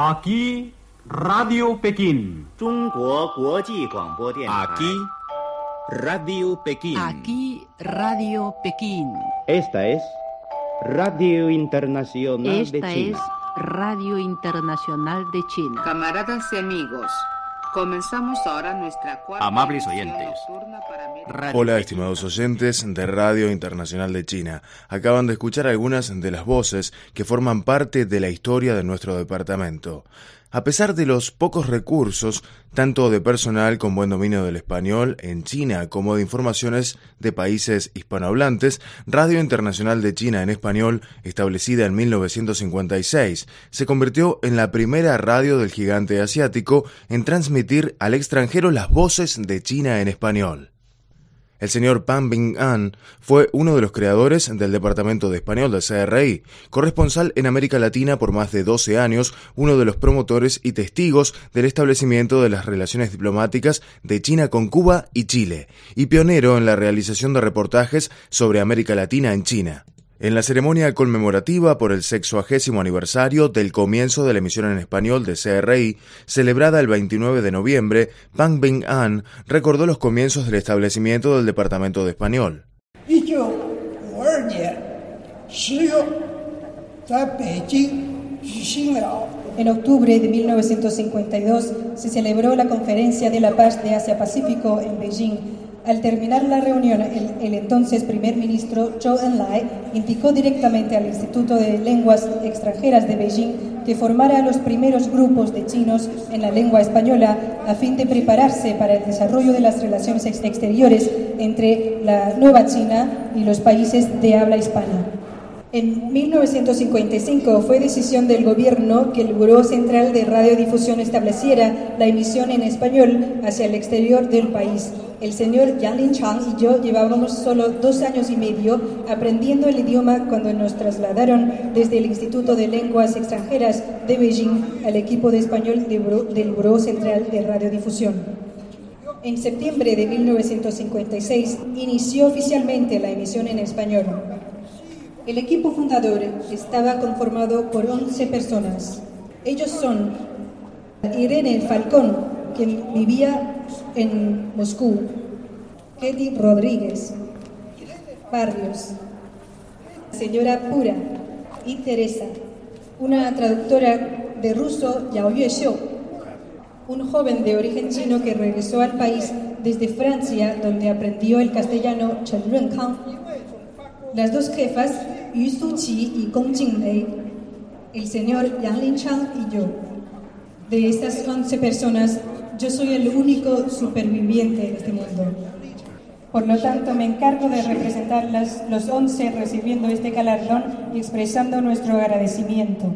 Aquí Radio Pekín. Aquí Radio Pekín. Aquí Radio Pekín. Esta es Radio Internacional Esta de China. es Radio Internacional de China. Camaradas y amigos, comenzamos ahora nuestra cuarta Amables oyentes. Radio Hola, estimados oyentes de Radio Internacional de China. Acaban de escuchar algunas de las voces que forman parte de la historia de nuestro departamento. A pesar de los pocos recursos, tanto de personal con buen dominio del español en China como de informaciones de países hispanohablantes, Radio Internacional de China en español, establecida en 1956, se convirtió en la primera radio del gigante asiático en transmitir al extranjero las voces de China en español. El señor Pan Bing An fue uno de los creadores del Departamento de Español del CRI, corresponsal en América Latina por más de 12 años, uno de los promotores y testigos del establecimiento de las relaciones diplomáticas de China con Cuba y Chile, y pionero en la realización de reportajes sobre América Latina en China. En la ceremonia conmemorativa por el sexagésimo aniversario del comienzo de la emisión en español de CRI, celebrada el 29 de noviembre, Pang Bing An recordó los comienzos del establecimiento del Departamento de Español. En octubre de 1952 se celebró la Conferencia de la Paz de Asia-Pacífico en Beijing al terminar la reunión, el, entonces primer ministro Zhou Enlai indicó directamente al Instituto de Lenguas Extranjeras de Beijing que formara a los primeros grupos de chinos en la lengua española a fin de prepararse para el desarrollo de las relaciones ex- exteriores entre la nueva China y los países de habla hispana. En 1955 fue decisión del gobierno que el Buró Central de Radiodifusión estableciera la emisión en español hacia el exterior del país. El señor Yang Lin Chang y yo llevábamos solo dos años y medio aprendiendo el idioma cuando nos trasladaron desde el Instituto de Lenguas Extranjeras de Beijing al equipo de español del Buró Central de Radiodifusión. En septiembre de 1956 inició oficialmente la emisión en español. El equipo fundador estaba conformado por 11 personas. Ellos son Irene Falcón, quien vivía en Moscú, Kelly Rodríguez, Barrios, señora Pura y Teresa, una traductora de ruso, Yao Yuexiu, un joven de origen chino que regresó al país desde Francia, donde aprendió el castellano Chen Runkang, las dos jefas, Yu Suqi y Gong Jinglei, el señor Yang Lin Chang y yo. De estas 11 personas, yo soy el único superviviente en este mundo. Por lo tanto, me encargo de representar las, los 11 recibiendo este galardón y expresando nuestro agradecimiento.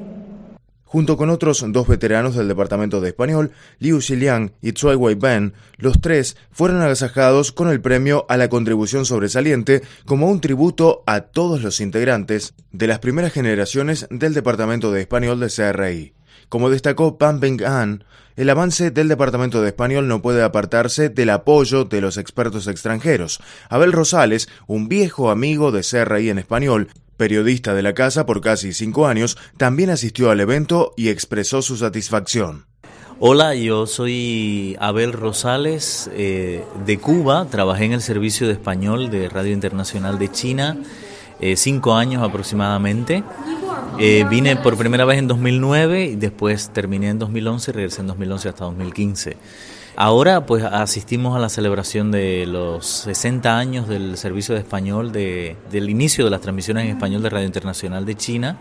Junto con otros dos veteranos del Departamento de Español, Liu Xiliang y Choi Wei-ben, los tres fueron agasajados con el premio a la contribución sobresaliente como un tributo a todos los integrantes de las primeras generaciones del Departamento de Español de CRI. Como destacó Pan An, el avance del Departamento de Español no puede apartarse del apoyo de los expertos extranjeros. Abel Rosales, un viejo amigo de CRI en español, periodista de la casa por casi cinco años, también asistió al evento y expresó su satisfacción. Hola, yo soy Abel Rosales eh, de Cuba, trabajé en el servicio de español de Radio Internacional de China, eh, cinco años aproximadamente. Eh, vine por primera vez en 2009 y después terminé en 2011 y regresé en 2011 hasta 2015. Ahora pues asistimos a la celebración de los 60 años del servicio de español, de, del inicio de las transmisiones en español de Radio Internacional de China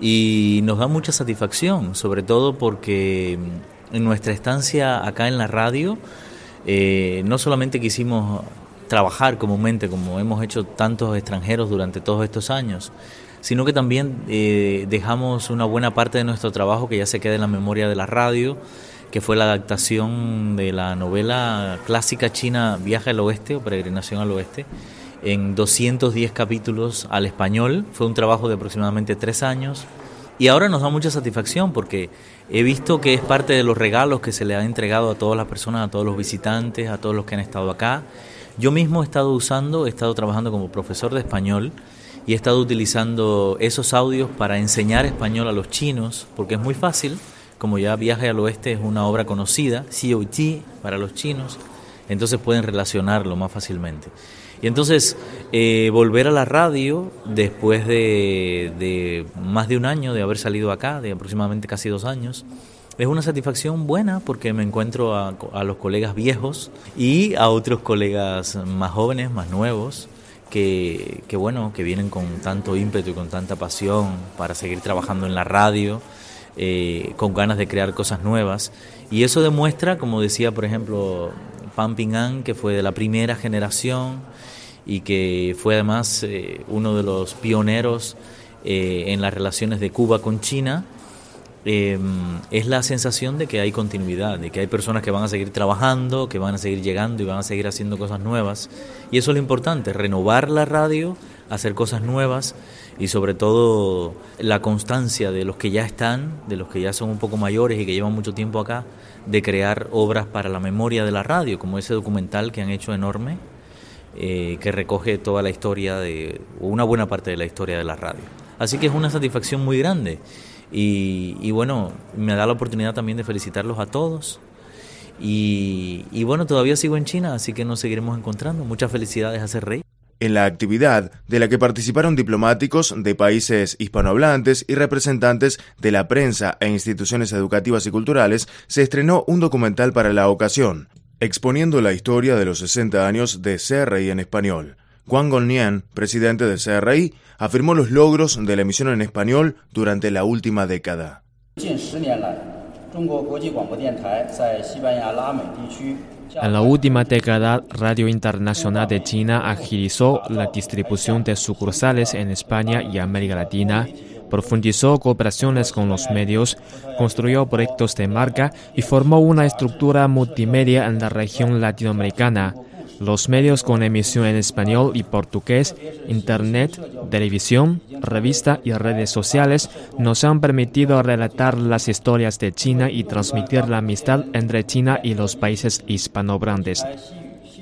y nos da mucha satisfacción, sobre todo porque en nuestra estancia acá en la radio eh, no solamente quisimos trabajar comúnmente como hemos hecho tantos extranjeros durante todos estos años, sino que también eh, dejamos una buena parte de nuestro trabajo que ya se queda en la memoria de la radio, que fue la adaptación de la novela clásica china Viaje al Oeste o Peregrinación al Oeste, en 210 capítulos al español. Fue un trabajo de aproximadamente tres años. Y ahora nos da mucha satisfacción porque he visto que es parte de los regalos que se le ha entregado a todas las personas, a todos los visitantes, a todos los que han estado acá. Yo mismo he estado usando, he estado trabajando como profesor de español y he estado utilizando esos audios para enseñar español a los chinos, porque es muy fácil como ya Viaje al Oeste es una obra conocida, COT para los chinos, entonces pueden relacionarlo más fácilmente. Y entonces eh, volver a la radio después de, más de un año de haber salido acá, de aproximadamente casi dos años, es una satisfacción buena porque me encuentro a, a los colegas viejos y a otros colegas más jóvenes, más nuevos, que, bueno, que vienen con tanto ímpetu y con tanta pasión para seguir trabajando en la radio, eh, con ganas de crear cosas nuevas. Y eso demuestra, como decía, por ejemplo, Pam Ping que fue de la primera generación y que fue además eh, uno de los pioneros eh, en las relaciones de Cuba con China, Em, es la sensación de que hay continuidad, de que hay personas que van a seguir trabajando, que van a seguir llegando y van a seguir haciendo cosas nuevas. Y eso es lo importante, renovar la radio, hacer cosas nuevas y sobre todo la constancia de los que ya están, de los que ya son un poco mayores y que llevan mucho tiempo acá, de crear obras para la memoria de la radio, como ese documental que han hecho enorme, eh, que recoge toda la historia de, una buena parte de la historia de la radio. Así que es una satisfacción muy grande. Y, bueno, me da la oportunidad también de felicitarlos a todos. Y, bueno, todavía sigo en China, así que nos seguiremos encontrando. Muchas felicidades a ser rey. En la actividad, de la que participaron diplomáticos de países hispanohablantes y representantes de la prensa e instituciones educativas y culturales, se estrenó un documental para la ocasión, exponiendo la historia de los 60 años de CRI en español. Juan Golnian, presidente de CRI, afirmó los logros de la emisión en español durante la última década. En la última década, Radio Internacional de China agilizó la distribución de sucursales en España y América Latina, profundizó cooperaciones con los medios, construyó proyectos de marca y formó una estructura multimedia en la región latinoamericana los medios con emisión en español y portugués, Internet, televisión, revista y redes sociales nos han permitido relatar las historias de China y transmitir la amistad entre China y los países hispanohablantes.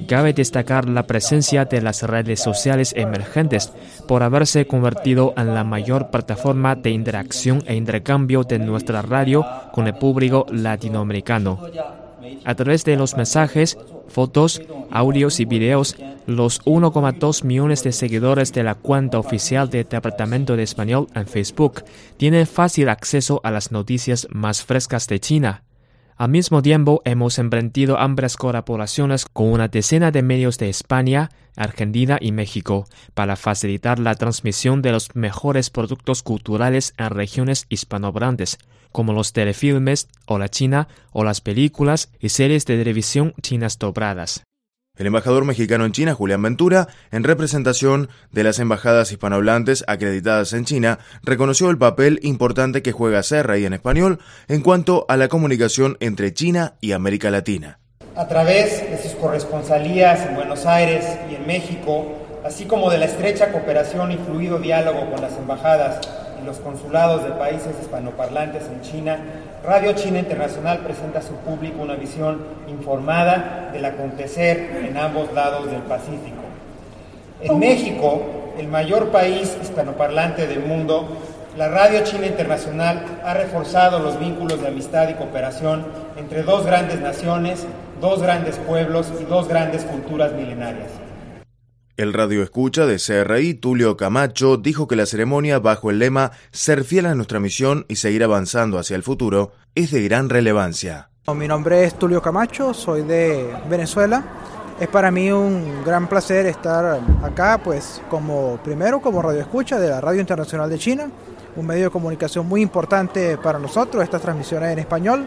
Cabe destacar la presencia de las redes sociales emergentes por haberse convertido en la mayor plataforma de interacción e intercambio de nuestra radio con el público latinoamericano. A través de los mensajes, fotos, audios y videos, los 1,2 millones de seguidores de la cuenta oficial del Departamento de Español en Facebook tienen fácil acceso a las noticias más frescas de China. Al mismo tiempo, hemos emprendido amplias colaboraciones con una decena de medios de España, Argentina y México para facilitar la transmisión de los mejores productos culturales en regiones hispanohablantes, como los telefilmes o la China o las películas y series de televisión chinas dobradas. El embajador mexicano en China, Julián Ventura, en representación de las embajadas hispanohablantes acreditadas en China, reconoció el papel importante que juega CRI en español en cuanto a la comunicación entre China y América Latina. A través de sus corresponsalías en Buenos Aires y en México, así como de la estrecha cooperación y fluido diálogo con las embajadas y los consulados de países hispanoparlantes en China, Radio China Internacional presenta a su público una visión informada del acontecer en ambos lados del Pacífico. En México, el mayor país hispanoparlante del mundo, la Radio China Internacional ha reforzado los vínculos de amistad y cooperación entre dos grandes naciones, dos grandes pueblos y dos grandes culturas milenarias. El radio escucha de CRI, Tulio Camacho, dijo que la ceremonia bajo el lema Ser fiel a nuestra misión y seguir avanzando hacia el futuro es de gran relevancia. Mi nombre es Tulio Camacho, soy de Venezuela. Es para mí un gran placer estar acá, pues como primero como radio escucha de la Radio Internacional de China, un medio de comunicación muy importante para nosotros, estas transmisiones en español,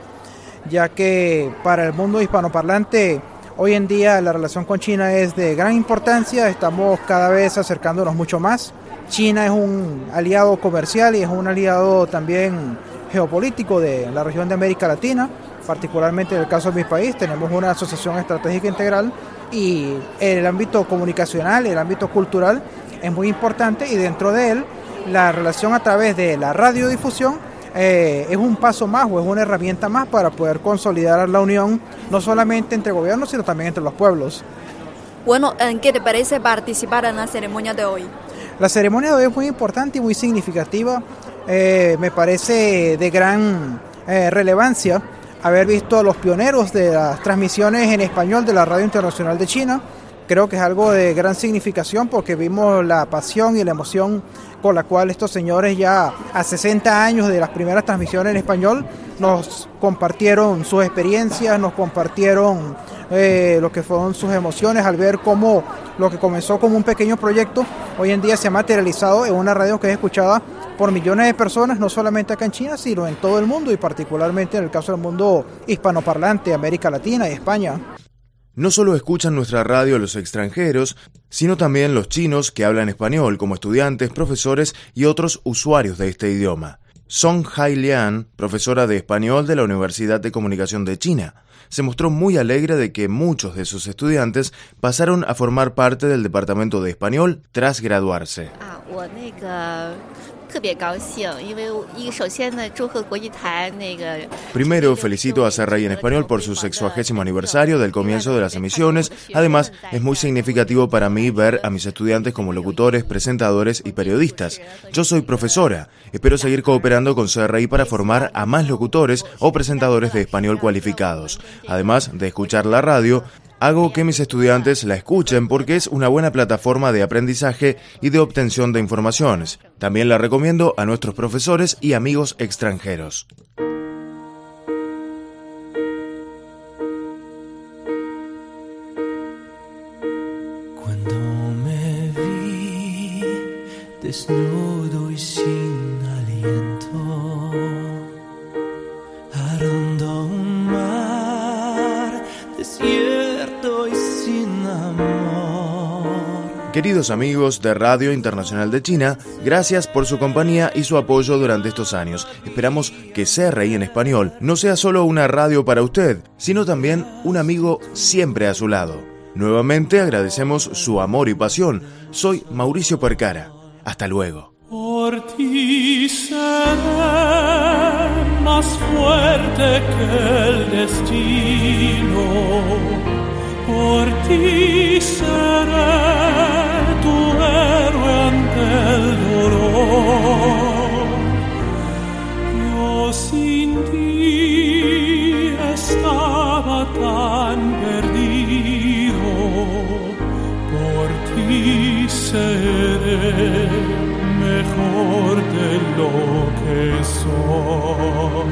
ya que para el mundo hispanoparlante Hoy en día la relación con China es de gran importancia, estamos cada vez acercándonos mucho más. China es un aliado comercial y es un aliado también geopolítico de la región de América Latina, particularmente en el caso de mi país, tenemos una asociación estratégica integral y el ámbito comunicacional, el ámbito cultural es muy importante y dentro de él la relación a través de la radiodifusión eh, es un paso más o es una herramienta más para poder consolidar la unión no solamente entre gobiernos, sino también entre los pueblos. Bueno, ¿en qué te parece participar en la ceremonia de hoy? La ceremonia de hoy es muy importante y muy significativa. Eh, me parece de gran eh, relevancia haber visto a los pioneros de las transmisiones en español de la Radio Internacional de China. Creo que es algo de gran significación porque vimos la pasión y la emoción con la cual estos señores ya a 60 años de las primeras transmisiones en español nos compartieron sus experiencias, nos compartieron eh, lo que fueron sus emociones al ver cómo lo que comenzó como un pequeño proyecto hoy en día se ha materializado en una radio que es escuchada por millones de personas, no solamente acá en China, sino en todo el mundo y particularmente en el caso del mundo hispanoparlante, América Latina y España. No solo escuchan nuestra radio los extranjeros, sino también los chinos que hablan español como estudiantes, profesores y otros usuarios de este idioma. Song Hai Lian, profesora de español de la Universidad de Comunicación de China, se mostró muy alegre de que muchos de sus estudiantes pasaron a formar parte del departamento de español tras graduarse. Primero, felicito a Serrey en Español por su sexuagésimo aniversario del comienzo de las emisiones. Además, es muy significativo para mí ver a mis estudiantes como locutores, presentadores y periodistas. Yo soy profesora. Espero seguir cooperando con Serrey para formar a más locutores o presentadores de español cualificados. Además de escuchar la radio, Hago que mis estudiantes la escuchen porque es una buena plataforma de aprendizaje y de obtención de informaciones. También la recomiendo a nuestros profesores y amigos extranjeros. Cuando me vi desnudo y sin aliento, Queridos amigos de Radio Internacional de China, gracias por su compañía y su apoyo durante estos años. Esperamos que CRI en español no sea solo una radio para usted, sino también un amigo siempre a su lado. Nuevamente agradecemos su amor y pasión. Soy Mauricio Percara. Hasta luego. Por ti seré más fuerte que el destino. Por ti seré el dolor. Yo sin ti estaba tan perdido. Por ti seré mejor de lo que soy.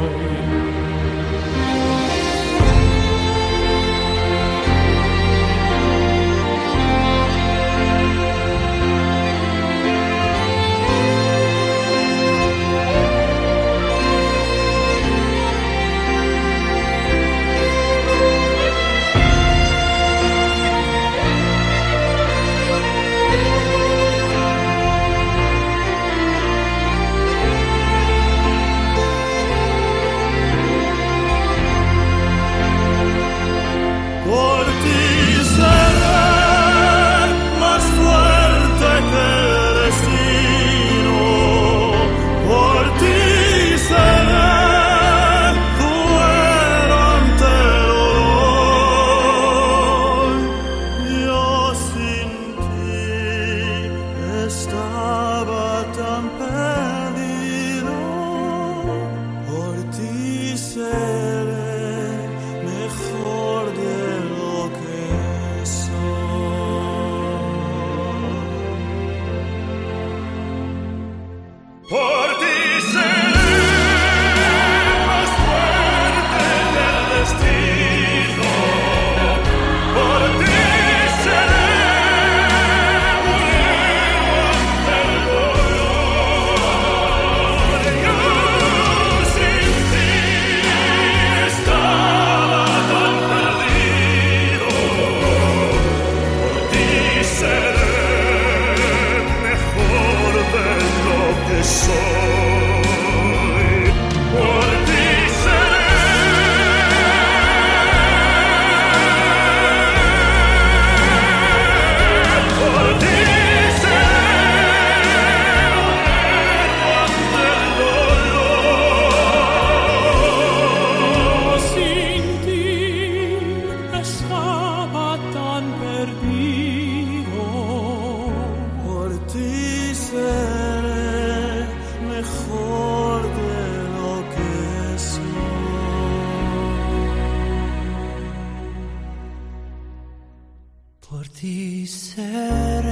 Por ti seré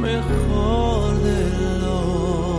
mejor de lo